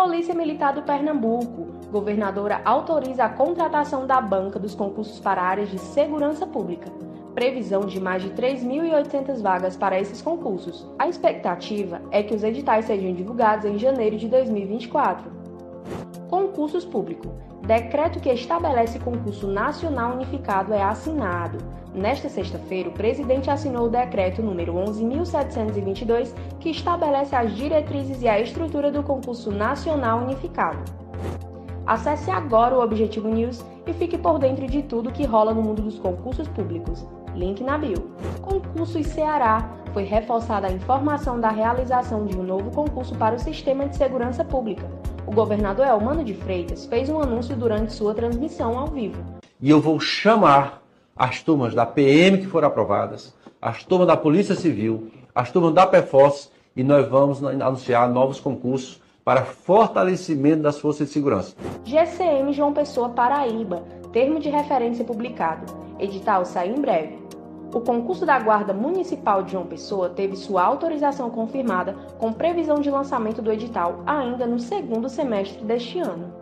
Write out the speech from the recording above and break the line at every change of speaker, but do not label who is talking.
Polícia Militar do Pernambuco. Governadora autoriza a contratação da banca dos concursos para áreas de segurança pública. Previsão de mais de 3.800 vagas para esses concursos. A expectativa é que os editais sejam divulgados em janeiro de 2024. Concursos públicos. Decreto que estabelece concurso nacional unificado é assinado. Nesta sexta-feira, o presidente assinou o decreto número 11.722, que estabelece as diretrizes e a estrutura do concurso nacional unificado. Acesse agora o Objetivo News e fique por dentro de tudo que rola no mundo dos concursos públicos. Link na bio. Concursos Ceará. Foi reforçada a informação da realização de um novo concurso para o Sistema de Segurança Pública. O governador Elmano de Freitas fez um anúncio durante sua transmissão ao vivo.
E eu vou chamar as turmas da PM que foram aprovadas, as turmas da Polícia Civil, as turmas da PFOS e nós vamos anunciar novos concursos para fortalecimento das forças de segurança.
GCM João Pessoa Paraíba, termo de referência publicado. Edital sai em breve. O concurso da Guarda Municipal de João Pessoa teve sua autorização confirmada, com previsão de lançamento do edital ainda no segundo semestre deste ano.